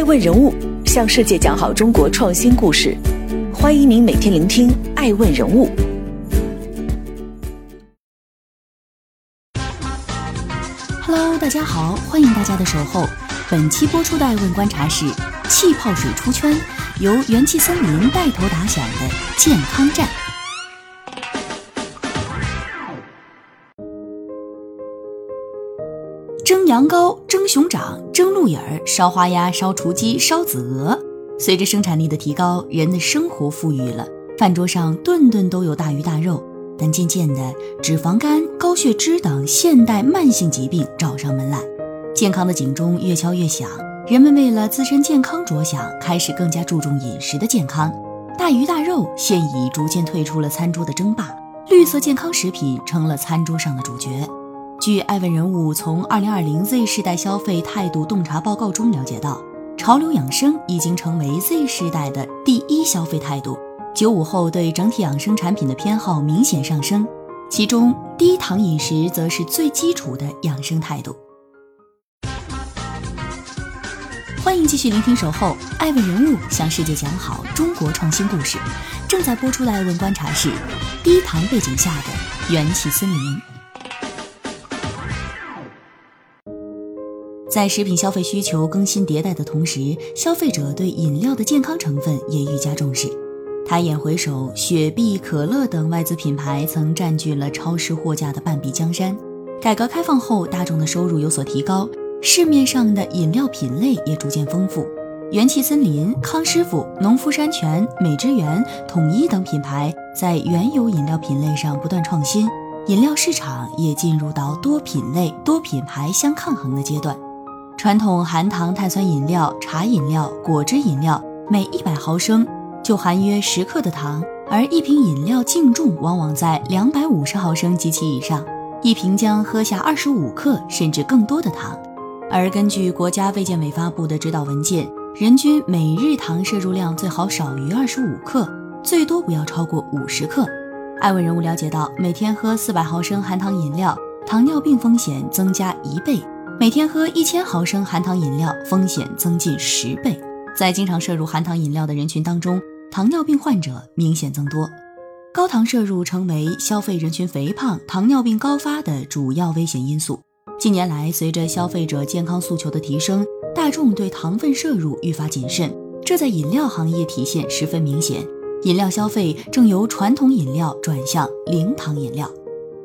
爱问人物向世界讲好中国创新故事，欢迎您每天聆听爱问人物。Hello，大家好，欢迎大家的守候。本期播出的爱问观察是气泡水出圈，由元气森林带头打响的健康战。蒸羊羔、蒸熊掌、蒸鹿眼儿、烧花鸭、烧雏鸡、烧子鹅。随着生产力的提高，人的生活富裕了，饭桌上顿顿都有大鱼大肉。但渐渐的，脂肪肝、高血脂等现代慢性疾病找上门来，健康的警钟越敲越响。人们为了自身健康着想，开始更加注重饮食的健康。大鱼大肉现已逐渐退出了餐桌的争霸，绿色健康食品成了餐桌上的主角。据艾问人物从二零二零 Z 世代消费态度洞察报告中了解到，潮流养生已经成为 Z 世代的第一消费态度。九五后对整体养生产品的偏好明显上升，其中低糖饮食则是最基础的养生态度。欢迎继续聆听《守候艾问人物向世界讲好中国创新故事》，正在播出的艾问观察是低糖背景下的元气森林。在食品消费需求更新迭代的同时，消费者对饮料的健康成分也愈加重视。抬眼回首，雪碧、可乐等外资品牌曾占据了超市货架的半壁江山。改革开放后，大众的收入有所提高，市面上的饮料品类也逐渐丰富。元气森林、康师傅、农夫山泉、美汁源、统一等品牌在原有饮料品类上不断创新，饮料市场也进入到多品类、多品牌相抗衡的阶段。传统含糖碳酸饮料、茶饮料、果汁饮料，每一百毫升就含约十克的糖，而一瓶饮料净重往往在两百五十毫升及其以上，一瓶将喝下二十五克甚至更多的糖。而根据国家卫健委发布的指导文件，人均每日糖摄入量最好少于二十五克，最多不要超过五十克。艾问人物了解到，每天喝四百毫升含糖饮料，糖尿病风险增加一倍。每天喝一千毫升含糖饮料，风险增进十倍。在经常摄入含糖饮料的人群当中，糖尿病患者明显增多。高糖摄入成为消费人群肥胖、糖尿病高发的主要危险因素。近年来，随着消费者健康诉求的提升，大众对糖分摄入愈发谨慎，这在饮料行业体现十分明显。饮料消费正由传统饮料转向零糖饮料。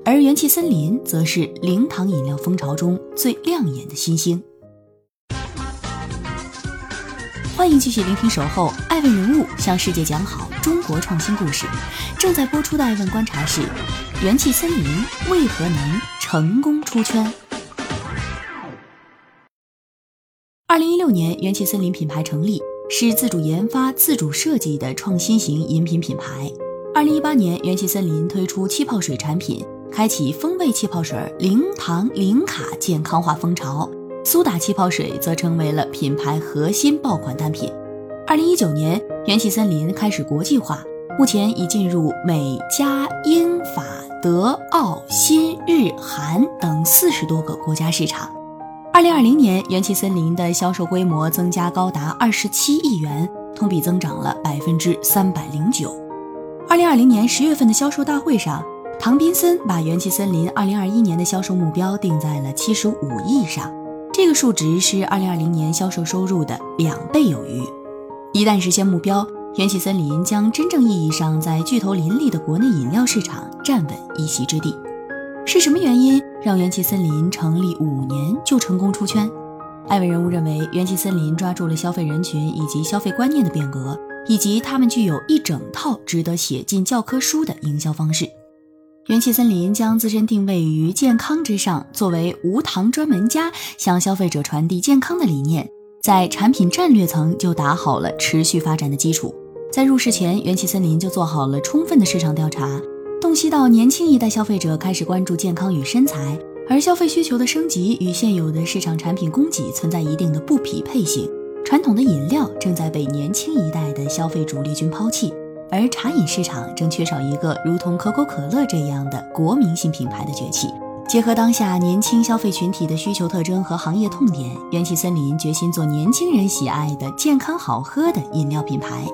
而元气森林则是零糖饮料风潮中最亮眼的新星。欢迎继续聆听《守候爱问人物向世界讲好中国创新故事》，正在播出的爱问观察是：元气森林为何能成功出圈？二零一六年，元气森林品牌成立，是自主研发、自主设计的创新型饮品品牌。二零一八年，元气森林推出气泡水产品。开启风味气泡水零糖零卡健康化风潮，苏打气泡水则成为了品牌核心爆款单品。二零一九年，元气森林开始国际化，目前已进入美加英法德澳新日韩等四十多个国家市场。二零二零年，元气森林的销售规模增加高达二十七亿元，同比增长了百分之三百零九。二零二零年十月份的销售大会上。唐宾森把元气森林2021年的销售目标定在了75亿上，这个数值是2020年销售收入的两倍有余。一旦实现目标，元气森林将真正意义上在巨头林立的国内饮料市场站稳一席之地。是什么原因让元气森林成立五年就成功出圈？艾文人物认为，元气森林抓住了消费人群以及消费观念的变革，以及他们具有一整套值得写进教科书的营销方式。元气森林将自身定位于健康之上，作为无糖专门家，向消费者传递健康的理念，在产品战略层就打好了持续发展的基础。在入市前，元气森林就做好了充分的市场调查，洞悉到年轻一代消费者开始关注健康与身材，而消费需求的升级与现有的市场产品供给存在一定的不匹配性，传统的饮料正在被年轻一代的消费主力军抛弃。而茶饮市场正缺少一个如同可口可乐这样的国民性品牌的崛起，结合当下年轻消费群体的需求特征和行业痛点，元气森林决心做年轻人喜爱的健康好喝的饮料品牌。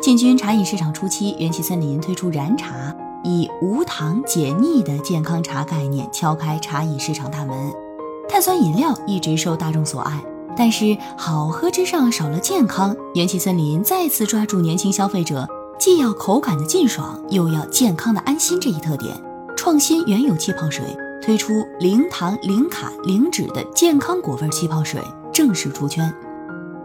进军茶饮市场初期，元气森林推出燃茶，以无糖解腻的健康茶概念敲开茶饮市场大门。碳酸饮料一直受大众所爱，但是好喝之上少了健康。元气森林再次抓住年轻消费者既要口感的劲爽，又要健康的安心这一特点，创新原有气泡水。推出零糖、零卡、零脂的健康果味气泡水，正式出圈。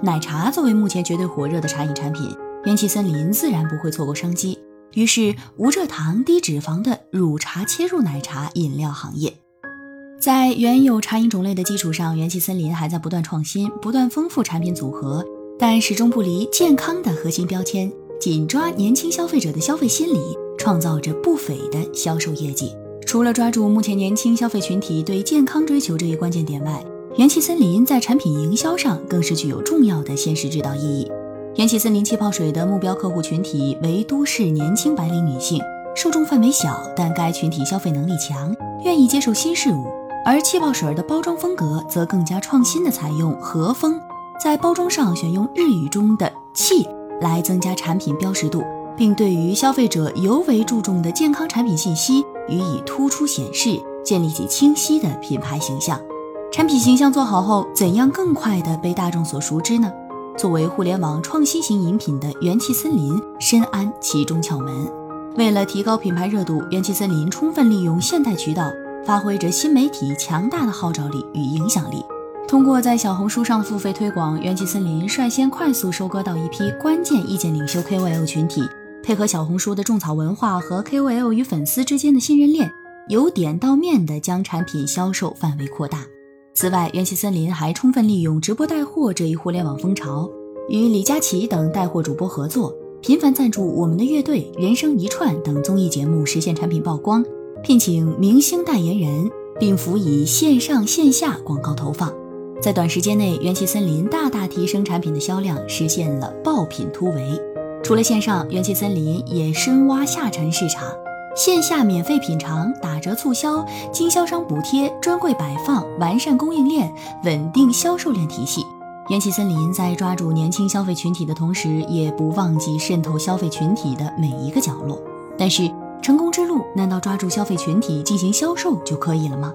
奶茶作为目前绝对火热的茶饮产品，元气森林自然不会错过商机。于是，无蔗糖、低脂肪的乳茶切入奶茶饮料行业。在原有茶饮种类的基础上，元气森林还在不断创新，不断丰富产品组合，但始终不离健康的核心标签，紧抓年轻消费者的消费心理，创造着不菲的销售业绩。除了抓住目前年轻消费群体对健康追求这一关键点外，元气森林在产品营销上更是具有重要的现实指导意义。元气森林气泡水的目标客户群体为都市年轻白领女性，受众范围小，但该群体消费能力强，愿意接受新事物。而气泡水的包装风格则更加创新的采用和风，在包装上选用日语中的“气”来增加产品标识度，并对于消费者尤为注重的健康产品信息。予以突出显示，建立起清晰的品牌形象。产品形象做好后，怎样更快地被大众所熟知呢？作为互联网创新型饮品的元气森林深谙其中窍门。为了提高品牌热度，元气森林充分利用现代渠道，发挥着新媒体强大的号召力与影响力。通过在小红书上的付费推广，元气森林率先快速收割到一批关键意见领袖 KOL 群体。配合小红书的种草文化和 KOL 与粉丝之间的信任链，由点到面的将产品销售范围扩大。此外，元气森林还充分利用直播带货这一互联网风潮，与李佳琦等带货主播合作，频繁赞助《我们的乐队》《人生一串》等综艺节目，实现产品曝光，聘请明星代言人，并辅以线上线下广告投放。在短时间内，元气森林大大提升产品的销量，实现了爆品突围。除了线上，元气森林也深挖下沉市场，线下免费品尝、打折促销、经销商补贴、专柜摆放，完善供应链，稳定销售链体系。元气森林在抓住年轻消费群体的同时，也不忘记渗透消费群体的每一个角落。但是，成功之路难道抓住消费群体进行销售就可以了吗？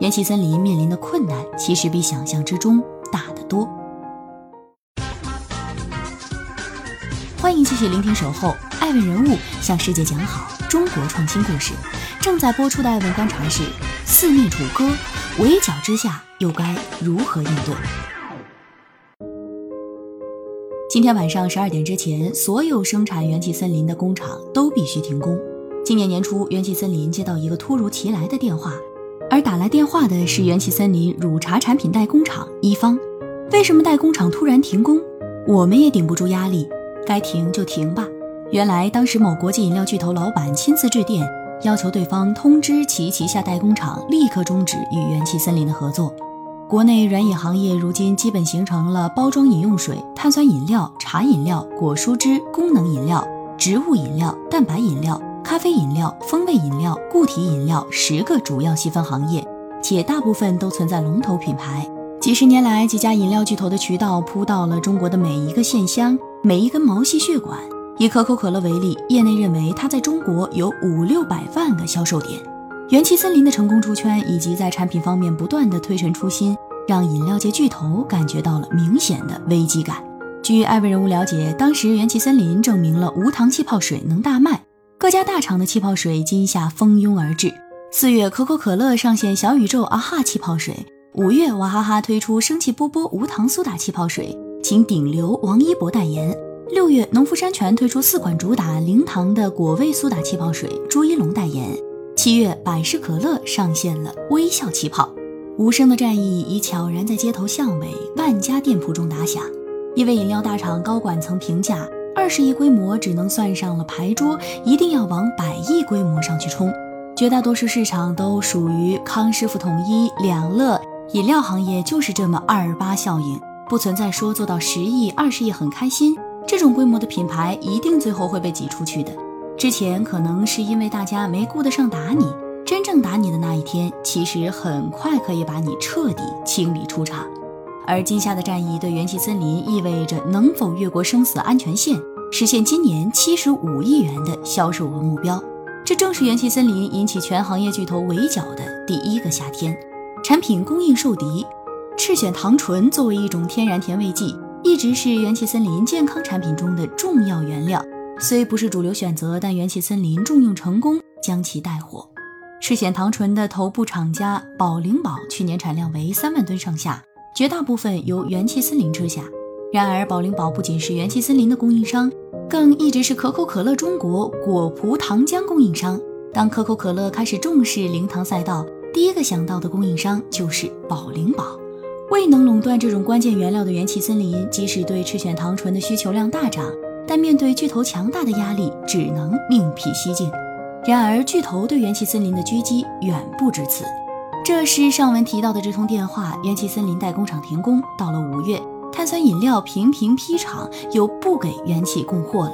元气森林面临的困难其实比想象之中大得多。欢迎继续聆听《守候》，爱问人物向世界讲好中国创新故事。正在播出的爱问观察是：四面楚歌，围剿之下又该如何应对？今天晚上十二点之前，所有生产元气森林的工厂都必须停工。今年年初，元气森林接到一个突如其来的电话，而打来电话的是元气森林乳茶产品代工厂一方。为什么代工厂突然停工？我们也顶不住压力。该停就停吧。原来当时某国际饮料巨头老板亲自致电，要求对方通知其旗下代工厂立刻终止与元气森林的合作。国内软饮行业如今基本形成了包装饮用水、碳酸饮料、茶饮料、果蔬汁、功能饮料、植物饮料、蛋白饮料、咖啡饮料、风味饮料、固体饮料十个主要细分行业，且大部分都存在龙头品牌。几十年来，几家饮料巨头的渠道铺到了中国的每一个县乡。每一根毛细血管，以可口可乐为例，业内认为它在中国有五六百万个销售点。元气森林的成功出圈，以及在产品方面不断的推陈出新，让饮料界巨头感觉到了明显的危机感。据艾问人物了解，当时元气森林证明了无糖气泡水能大卖，各家大厂的气泡水今夏蜂拥而至。四月，可口可乐上线小宇宙啊哈气泡水；五月，娃哈哈推出生气波波无糖苏打气泡水。请顶流王一博代言。六月，农夫山泉推出四款主打零糖的果味苏打气泡水，朱一龙代言。七月，百事可乐上线了微笑气泡。无声的战役已悄然在街头巷尾、万家店铺中打响。一位饮料大厂高管曾评价：二十亿规模只能算上了牌桌，一定要往百亿规模上去冲。绝大多数市场都属于康师傅、统一、两乐，饮料行业就是这么二八效应。不存在说做到十亿、二十亿很开心，这种规模的品牌一定最后会被挤出去的。之前可能是因为大家没顾得上打你，真正打你的那一天，其实很快可以把你彻底清理出场。而今夏的战役对元气森林意味着能否越过生死安全线，实现今年七十五亿元的销售额目标。这正是元气森林引起全行业巨头围剿的第一个夏天。产品供应受敌，赤藓糖醇作为一种天然甜味剂，一直是元气森林健康产品中的重要原料。虽不是主流选择，但元气森林重用成功，将其带火。赤藓糖醇的头部厂家宝灵宝去年产量为三万吨上下，绝大部分由元气森林吃下。然而，宝灵宝不仅是元气森林的供应商，更一直是可口可乐中国果葡糖浆供应商。当可口可乐开始重视零糖赛道，第一个想到的供应商就是宝灵宝。未能垄断这种关键原料的元气森林，即使对赤藓糖醇的需求量大涨。但面对巨头强大的压力，只能另辟蹊径。然而，巨头对元气森林的狙击远不止此。这是上文提到的这通电话：元气森林代工厂停工，到了五月，碳酸饮料频频批厂，又不给元气供货了。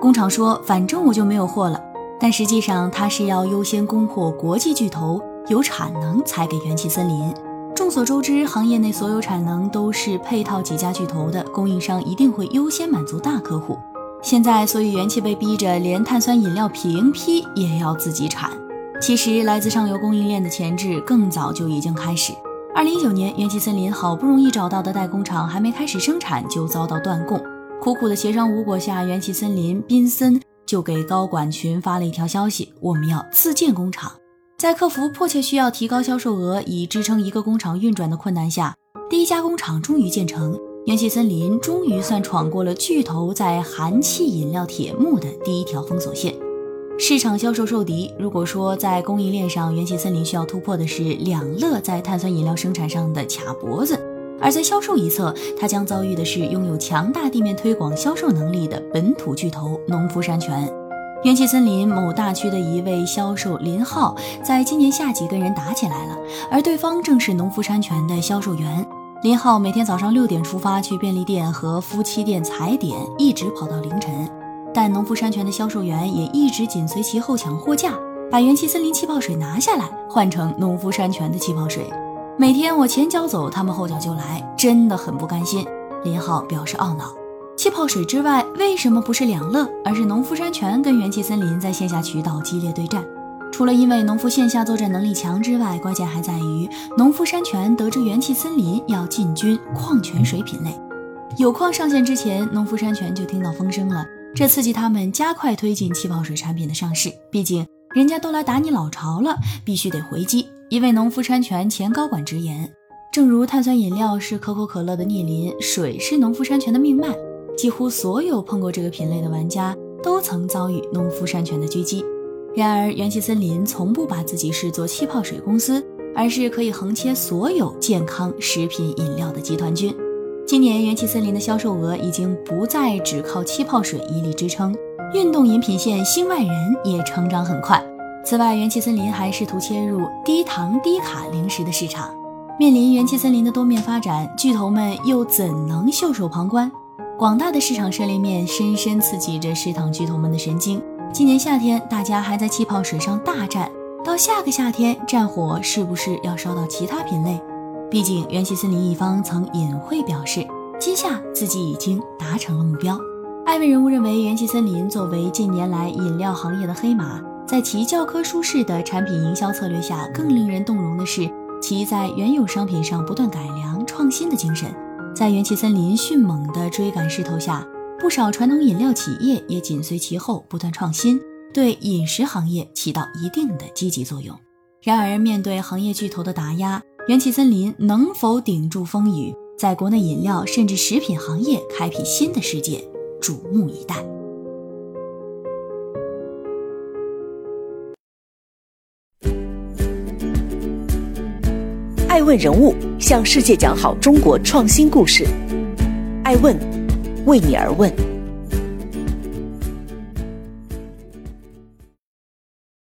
工厂说：“反正我就没有货了。”但实际上，它是要优先供货国际巨头，有产能才给元气森林。众所周知，行业内所有产能都是配套几家巨头的供应商，一定会优先满足大客户。现在，所以元气被逼着连碳酸饮料瓶批也要自己产。其实，来自上游供应链的前置更早就已经开始。二零一九年，元气森林好不容易找到的代工厂还没开始生产，就遭到断供。苦苦的协商无果下，元气森林宾森就给高管群发了一条消息：我们要自建工厂。在客服迫切需要提高销售额以支撑一个工厂运转的困难下，第一家工厂终于建成。元气森林终于算闯过了巨头在含气饮料铁幕的第一条封锁线。市场销售受敌。如果说在供应链上，元气森林需要突破的是两乐在碳酸饮料生产上的卡脖子，而在销售一侧，它将遭遇的是拥有强大地面推广销售能力的本土巨头农夫山泉。元气森林某大区的一位销售林浩，在今年夏季跟人打起来了，而对方正是农夫山泉的销售员。林浩每天早上六点出发去便利店和夫妻店踩点，一直跑到凌晨。但农夫山泉的销售员也一直紧随其后抢货架，把元气森林气泡水拿下来，换成农夫山泉的气泡水。每天我前脚走，他们后脚就来，真的很不甘心。林浩表示懊恼。气泡水之外，为什么不是两乐，而是农夫山泉跟元气森林在线下渠道激烈对战？除了因为农夫线下作战能力强之外，关键还在于农夫山泉得知元气森林要进军矿泉水品类，有矿上线之前，农夫山泉就听到风声了，这刺激他们加快推进气泡水产品的上市。毕竟人家都来打你老巢了，必须得回击。一位农夫山泉前高管直言：“正如碳酸饮料是可口可乐的逆鳞，水是农夫山泉的命脉。”几乎所有碰过这个品类的玩家都曾遭遇农夫山泉的狙击。然而，元气森林从不把自己视作气泡水公司，而是可以横切所有健康食品饮料的集团军。今年，元气森林的销售额已经不再只靠气泡水一力支撑，运动饮品线星外人也成长很快。此外，元气森林还试图切入低糖低卡零食的市场。面临元气森林的多面发展，巨头们又怎能袖手旁观？广大的市场涉猎面深深刺激着食糖巨头们的神经。今年夏天，大家还在气泡水上大战，到下个夏天，战火是不是要烧到其他品类？毕竟元气森林一方曾隐晦表示，今夏自己已经达成了目标。艾问人物认为，元气森林作为近年来饮料行业的黑马，在其教科书式的产品营销策略下，更令人动容的是其在原有商品上不断改良创新的精神。在元气森林迅猛的追赶势头下，不少传统饮料企业也紧随其后，不断创新，对饮食行业起到一定的积极作用。然而，面对行业巨头的打压，元气森林能否顶住风雨，在国内饮料甚至食品行业开辟新的世界，瞩目以待。爱问人物向世界讲好中国创新故事。爱问，为你而问。